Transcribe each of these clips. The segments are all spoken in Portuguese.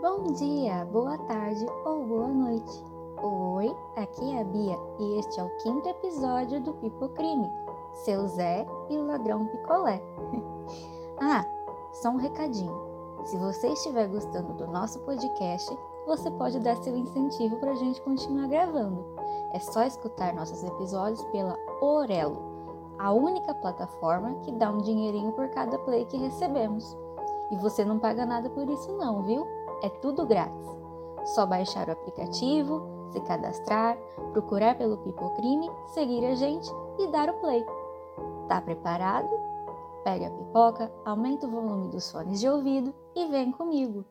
Bom dia, boa tarde ou boa noite. Oi, aqui é a Bia e este é o quinto episódio do Pipocrime, seu Zé e o ladrão picolé. ah, só um recadinho. Se você estiver gostando do nosso podcast, você pode dar seu incentivo para a gente continuar gravando. É só escutar nossos episódios pela Orelo, a única plataforma que dá um dinheirinho por cada play que recebemos. E você não paga nada por isso não, viu? É tudo grátis. Só baixar o aplicativo, se cadastrar, procurar pelo Pipocrime, seguir a gente e dar o play. Tá preparado? Pega a pipoca, aumenta o volume dos fones de ouvido e vem comigo.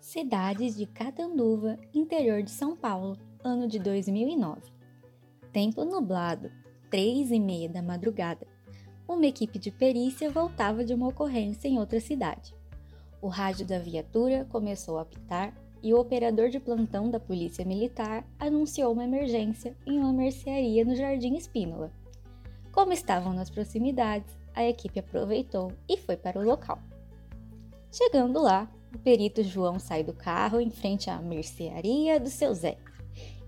Cidades de Catanduva, interior de São Paulo, ano de 2009. Tempo nublado, três e meia da madrugada. Uma equipe de perícia voltava de uma ocorrência em outra cidade. O rádio da viatura começou a apitar e o operador de plantão da Polícia Militar anunciou uma emergência em uma mercearia no Jardim Espínola. Como estavam nas proximidades, a equipe aproveitou e foi para o local. Chegando lá, o perito João sai do carro em frente à mercearia do seu Zé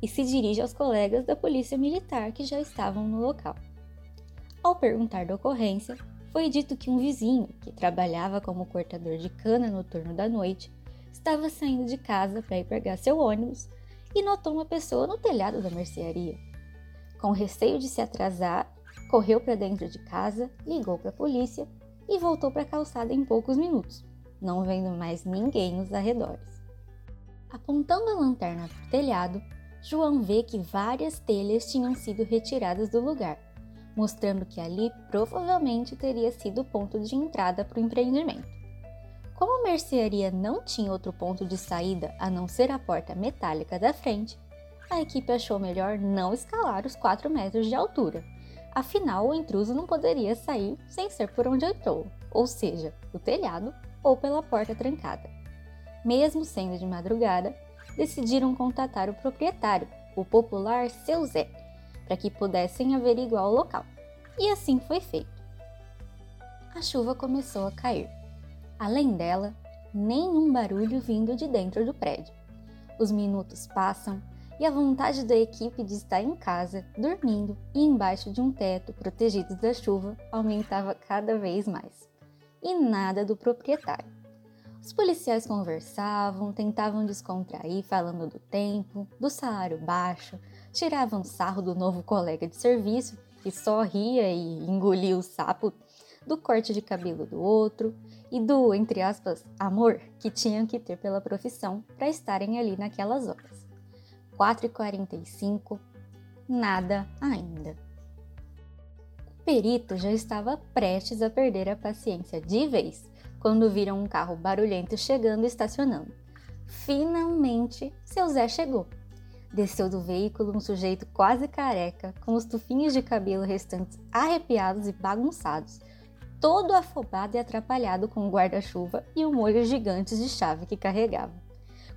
e se dirige aos colegas da Polícia Militar que já estavam no local. Ao perguntar da ocorrência, foi dito que um vizinho, que trabalhava como cortador de cana no turno da noite, estava saindo de casa para ir pegar seu ônibus e notou uma pessoa no telhado da mercearia. Com receio de se atrasar, correu para dentro de casa, ligou para a polícia e voltou para a calçada em poucos minutos, não vendo mais ninguém nos arredores. Apontando a lanterna para o telhado, João vê que várias telhas tinham sido retiradas do lugar mostrando que ali provavelmente teria sido o ponto de entrada para o empreendimento. Como a mercearia não tinha outro ponto de saída a não ser a porta metálica da frente, a equipe achou melhor não escalar os 4 metros de altura. Afinal, o intruso não poderia sair sem ser por onde entrou, ou seja, do telhado ou pela porta trancada. Mesmo sendo de madrugada, decidiram contatar o proprietário, o popular Seu Zé, para que pudessem averiguar o local. E assim foi feito. A chuva começou a cair. Além dela, nenhum barulho vindo de dentro do prédio. Os minutos passam e a vontade da equipe de estar em casa, dormindo e embaixo de um teto protegidos da chuva aumentava cada vez mais. E nada do proprietário. Os policiais conversavam, tentavam descontrair falando do tempo, do salário baixo, tiravam sarro do novo colega de serviço, que só ria e engolia o sapo, do corte de cabelo do outro e do, entre aspas, amor que tinham que ter pela profissão para estarem ali naquelas horas. 4h45, nada ainda. O perito já estava prestes a perder a paciência de vez quando viram um carro barulhento chegando e estacionando. Finalmente, seu Zé chegou. Desceu do veículo um sujeito quase careca, com os tufinhos de cabelo restantes arrepiados e bagunçados, todo afobado e atrapalhado com o guarda-chuva e o molho gigantes de chave que carregava.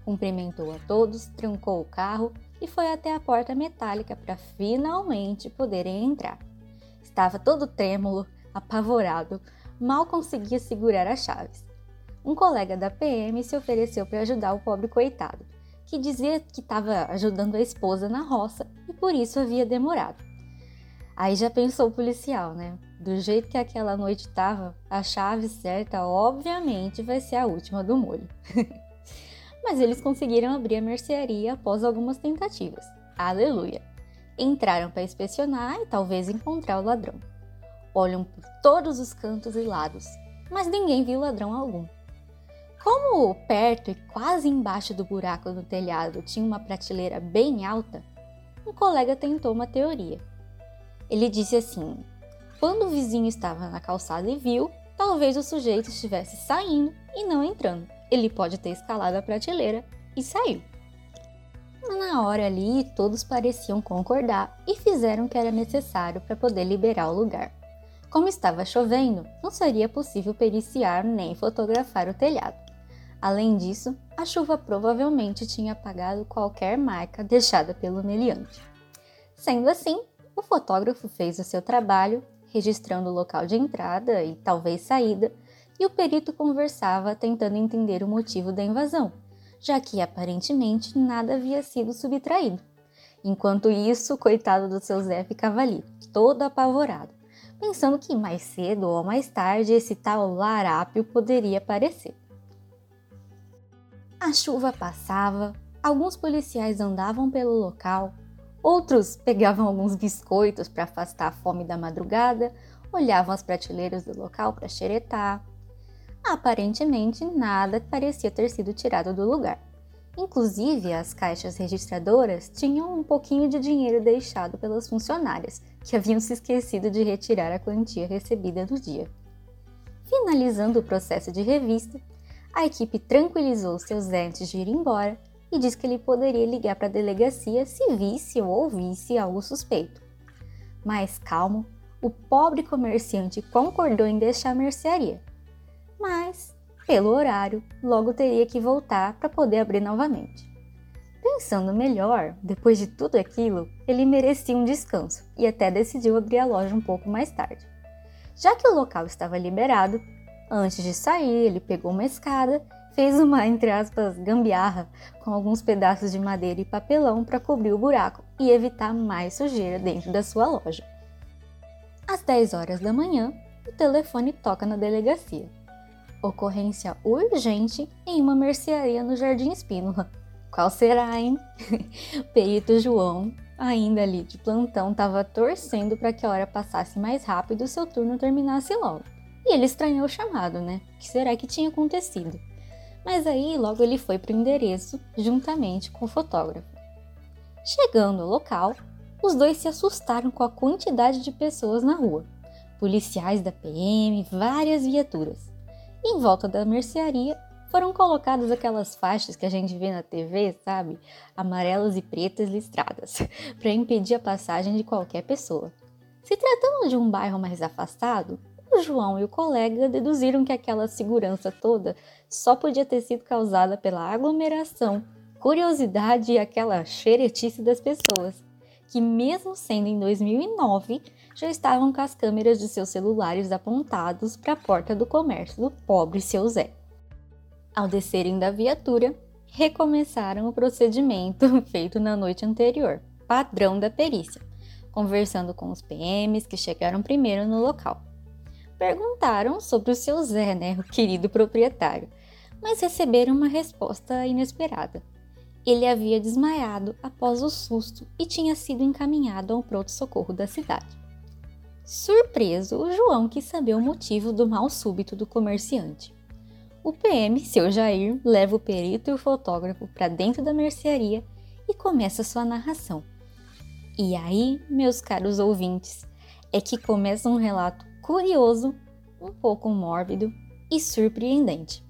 Cumprimentou a todos, trancou o carro e foi até a porta metálica para finalmente poderem entrar. Estava todo trêmulo, apavorado, mal conseguia segurar as chaves. Um colega da PM se ofereceu para ajudar o pobre coitado que dizia que estava ajudando a esposa na roça e por isso havia demorado. Aí já pensou o policial, né? Do jeito que aquela noite estava, a chave certa obviamente vai ser a última do molho. Mas eles conseguiram abrir a mercearia após algumas tentativas. Aleluia! Entraram para inspecionar e talvez encontrar o ladrão. Olham por todos os cantos e lados, mas ninguém viu ladrão algum. Como perto e quase embaixo do buraco do telhado tinha uma prateleira bem alta, um colega tentou uma teoria. Ele disse assim: quando o vizinho estava na calçada e viu, talvez o sujeito estivesse saindo e não entrando. Ele pode ter escalado a prateleira e saiu. Na hora ali, todos pareciam concordar e fizeram o que era necessário para poder liberar o lugar. Como estava chovendo, não seria possível periciar nem fotografar o telhado. Além disso, a chuva provavelmente tinha apagado qualquer marca deixada pelo meliante. Sendo assim, o fotógrafo fez o seu trabalho, registrando o local de entrada e talvez saída, e o perito conversava tentando entender o motivo da invasão, já que aparentemente nada havia sido subtraído. Enquanto isso, o coitado do seu Zé ficava ali, todo apavorado, pensando que mais cedo ou mais tarde esse tal larápio poderia aparecer. A chuva passava, alguns policiais andavam pelo local, outros pegavam alguns biscoitos para afastar a fome da madrugada, olhavam as prateleiras do local para xeretar. Aparentemente, nada parecia ter sido tirado do lugar. Inclusive, as caixas registradoras tinham um pouquinho de dinheiro deixado pelas funcionárias, que haviam se esquecido de retirar a quantia recebida no dia. Finalizando o processo de revista, a equipe tranquilizou seus antes de ir embora e disse que ele poderia ligar para a delegacia se visse ou ouvisse algo suspeito. Mais calmo, o pobre comerciante concordou em deixar a mercearia, mas, pelo horário, logo teria que voltar para poder abrir novamente. Pensando melhor, depois de tudo aquilo, ele merecia um descanso e até decidiu abrir a loja um pouco mais tarde. Já que o local estava liberado, antes de sair, ele pegou uma escada, fez uma, entre aspas, gambiarra com alguns pedaços de madeira e papelão para cobrir o buraco e evitar mais sujeira dentro da sua loja. Às 10 horas da manhã, o telefone toca na delegacia. Ocorrência urgente em uma mercearia no Jardim Espínola. Qual será, hein? Perito João, ainda ali de plantão, estava torcendo para que a hora passasse mais rápido e seu turno terminasse logo. E ele estranhou o chamado, né? O que será que tinha acontecido? Mas aí logo ele foi para o endereço, juntamente com o fotógrafo. Chegando ao local, os dois se assustaram com a quantidade de pessoas na rua. Policiais da PM, várias viaturas. Em volta da mercearia foram colocadas aquelas faixas que a gente vê na TV, sabe? Amarelas e pretas listradas, para impedir a passagem de qualquer pessoa. Se tratando de um bairro mais afastado, João e o colega deduziram que aquela segurança toda só podia ter sido causada pela aglomeração, curiosidade e aquela xeretice das pessoas que, mesmo sendo em 2009, já estavam com as câmeras de seus celulares apontados para a porta do comércio do pobre seu Zé. Ao descerem da viatura, recomeçaram o procedimento feito na noite anterior, padrão da perícia, conversando com os PMs que chegaram primeiro no local. Perguntaram sobre o seu Zé, né, o querido proprietário, mas receberam uma resposta inesperada. Ele havia desmaiado após o susto e tinha sido encaminhado ao pronto-socorro da cidade. Surpreso, o João quis saber o motivo do mal súbito do comerciante. O PM, seu Jair, leva o perito e o fotógrafo para dentro da mercearia e começa sua narração. E aí, meus caros ouvintes, é que começa um relato curioso, um pouco mórbido e surpreendente.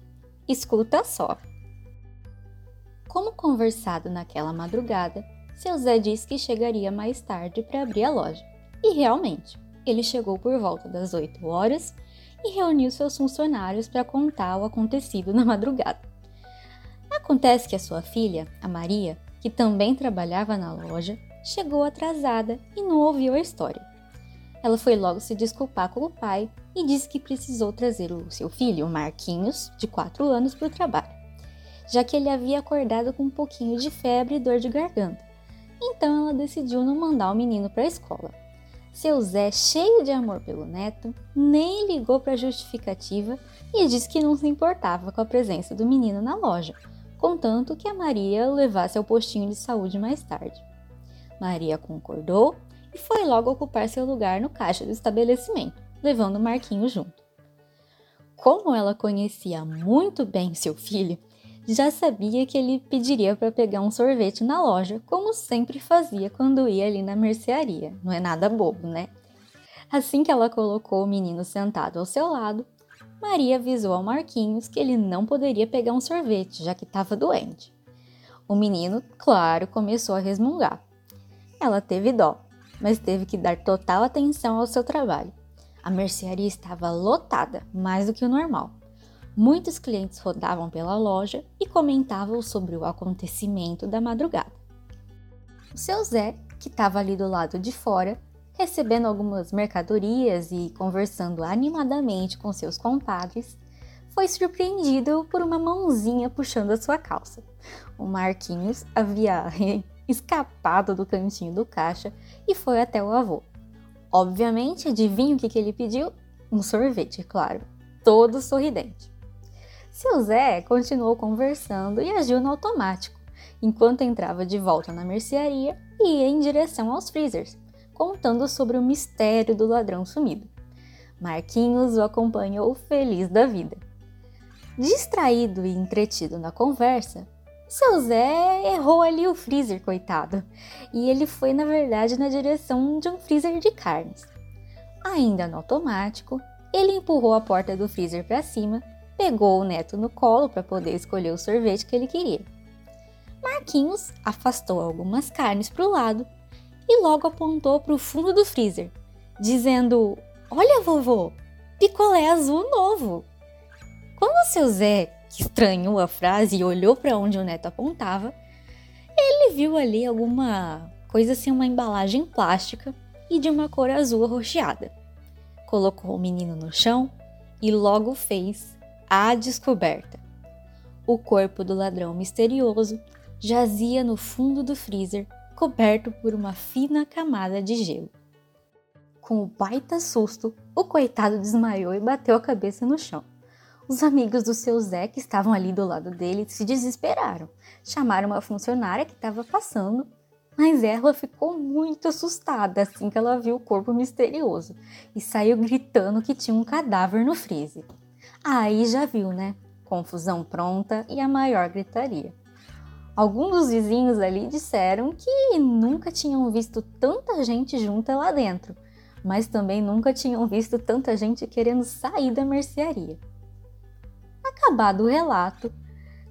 Escuta só. Como conversado naquela madrugada, seu Zé disse que chegaria mais tarde para abrir a loja. E realmente, ele chegou por volta das 8 horas e reuniu seus funcionários para contar o acontecido na madrugada. Acontece que a sua filha, a Maria, que também trabalhava na loja, chegou atrasada e não ouviu a história. Ela foi logo se desculpar com o pai e disse que precisou trazer o seu filho, Marquinhos, de 4 anos, para o trabalho já que ele havia acordado com um pouquinho de febre e dor de garganta. Então ela decidiu não mandar o menino para a escola. Seu Zé, cheio de amor pelo neto, nem ligou para a justificativa e disse que não se importava com a presença do menino na loja, contanto que a Maria o levasse ao postinho de saúde mais tarde. Maria concordou e foi logo ocupar seu lugar no caixa do estabelecimento, levando Marquinho junto. Como ela conhecia muito bem seu filho, já sabia que ele pediria para pegar um sorvete na loja, como sempre fazia quando ia ali na mercearia. Não é nada bobo, né? Assim que ela colocou o menino sentado ao seu lado, Maria avisou ao Marquinhos que ele não poderia pegar um sorvete, já que estava doente. O menino, claro, começou a resmungar. Ela teve dó, mas teve que dar total atenção ao seu trabalho. A mercearia estava lotada, mais do que o normal. Muitos clientes rodavam pela loja e comentavam sobre o acontecimento da madrugada. O seu Zé, que estava ali do lado de fora, recebendo algumas mercadorias e conversando animadamente com seus compadres, foi surpreendido por uma mãozinha puxando a sua calça. O Marquinhos havia escapado do cantinho do caixa e foi até o avô. Obviamente, adivinha o que, que ele pediu? Um sorvete, claro, todo sorridente. Seu Zé continuou conversando e agiu no automático, enquanto entrava de volta na mercearia e ia em direção aos freezers, contando sobre o mistério do ladrão sumido. Marquinhos o acompanhou feliz da vida. Distraído e entretido na conversa, seu Zé errou ali o freezer, coitado, e ele foi, na verdade, na direção de um freezer de carnes. Ainda no automático, ele empurrou a porta do freezer para cima, pegou o neto no colo para poder escolher o sorvete que ele queria. Marquinhos afastou algumas carnes para o lado e logo apontou para o fundo do freezer, dizendo: Olha, vovô, picolé azul novo. Quando seu Zé estranhou a frase e olhou para onde o neto apontava, ele viu ali alguma coisa assim, uma embalagem plástica e de uma cor azul arroxeada. Colocou o menino no chão e logo fez a descoberta. O corpo do ladrão misterioso jazia no fundo do freezer, coberto por uma fina camada de gelo. Com o baita susto, o coitado desmaiou e bateu a cabeça no chão. Os amigos do seu Zé, que estavam ali do lado dele, se desesperaram. Chamaram uma funcionária que estava passando, mas ela ficou muito assustada assim que ela viu o corpo misterioso e saiu gritando que tinha um cadáver no freezer. Aí já viu, né? Confusão pronta e a maior gritaria. Alguns dos vizinhos ali disseram que nunca tinham visto tanta gente junta lá dentro, mas também nunca tinham visto tanta gente querendo sair da mercearia. Acabado o relato,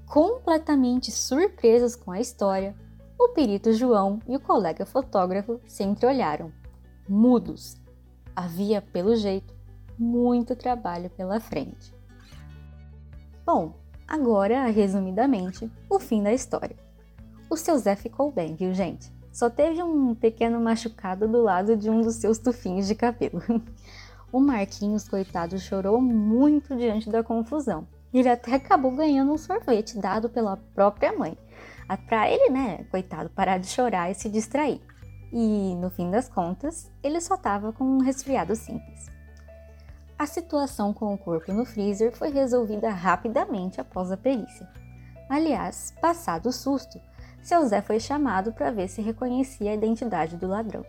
completamente surpresos com a história, o perito João e o colega fotógrafo se entreolharam, mudos. Havia, pelo jeito, muito trabalho pela frente. Bom, agora, resumidamente, o fim da história. O seu Zé ficou bem, viu, gente? Só teve um pequeno machucado do lado de um dos seus tufinhos de cabelo. O Marquinhos, coitado, chorou muito diante da confusão ele até acabou ganhando um sorvete dado pela própria mãe. Para ele, né, coitado, parar de chorar e se distrair. E no fim das contas, ele só estava com um resfriado simples. A situação com o corpo no freezer foi resolvida rapidamente após a perícia. Aliás, passado o susto, seu Zé foi chamado para ver se reconhecia a identidade do ladrão.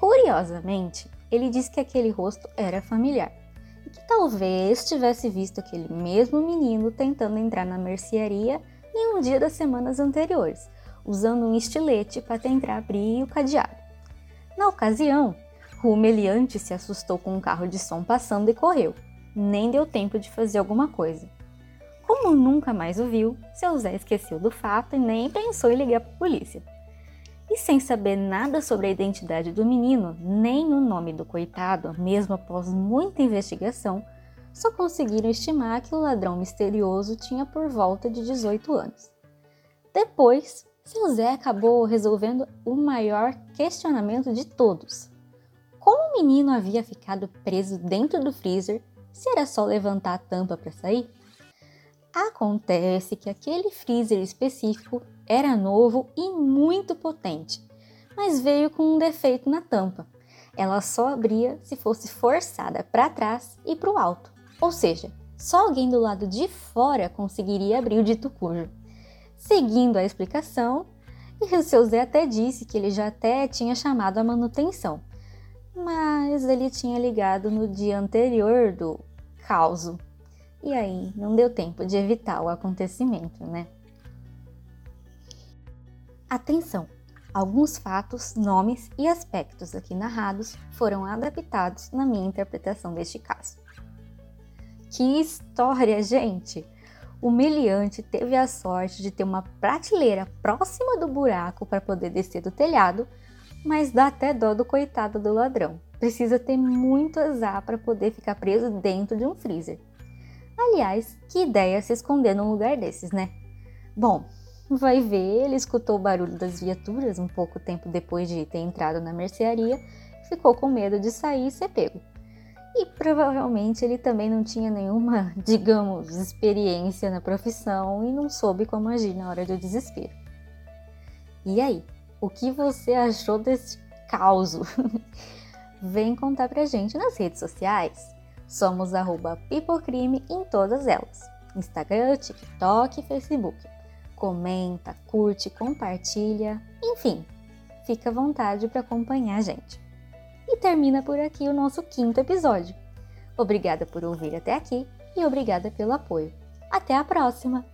Curiosamente, ele disse que aquele rosto era familiar que talvez tivesse visto aquele mesmo menino tentando entrar na mercearia em um dia das semanas anteriores, usando um estilete para tentar abrir o cadeado. Na ocasião, o se assustou com um carro de som passando e correu. Nem deu tempo de fazer alguma coisa. Como nunca mais o viu, seu Zé esqueceu do fato e nem pensou em ligar para a polícia. E sem saber nada sobre a identidade do menino, nem o nome do coitado, mesmo após muita investigação, só conseguiram estimar que o ladrão misterioso tinha por volta de 18 anos. Depois, seu Zé acabou resolvendo o maior questionamento de todos. Como o menino havia ficado preso dentro do freezer se era só levantar a tampa para sair? Acontece que aquele freezer específico era novo e muito potente, mas veio com um defeito na tampa. Ela só abria se fosse forçada para trás e para o alto, ou seja, só alguém do lado de fora conseguiria abrir o dito cujo. Seguindo a explicação, e o seu Zé até disse que ele já até tinha chamado a manutenção, mas ele tinha ligado no dia anterior do caos. E aí não deu tempo de evitar o acontecimento, né? Atenção! Alguns fatos, nomes e aspectos aqui narrados foram adaptados na minha interpretação deste caso. Que história, gente! O meliante teve a sorte de ter uma prateleira próxima do buraco para poder descer do telhado, mas dá até dó do coitado do ladrão. Precisa ter muito azar para poder ficar preso dentro de um freezer. Aliás, que ideia se esconder num lugar desses, né? Bom, Vai ver, ele escutou o barulho das viaturas um pouco tempo depois de ter entrado na mercearia, ficou com medo de sair e ser pego. e provavelmente ele também não tinha nenhuma, digamos, experiência na profissão e não soube como agir na hora do desespero. E aí, o que você achou desse caos? Vem contar pra gente nas redes sociais. Somos Pipocrime em todas elas: Instagram, TikTok e Facebook. Comenta, curte, compartilha, enfim, fica à vontade para acompanhar a gente. E termina por aqui o nosso quinto episódio. Obrigada por ouvir até aqui e obrigada pelo apoio. Até a próxima!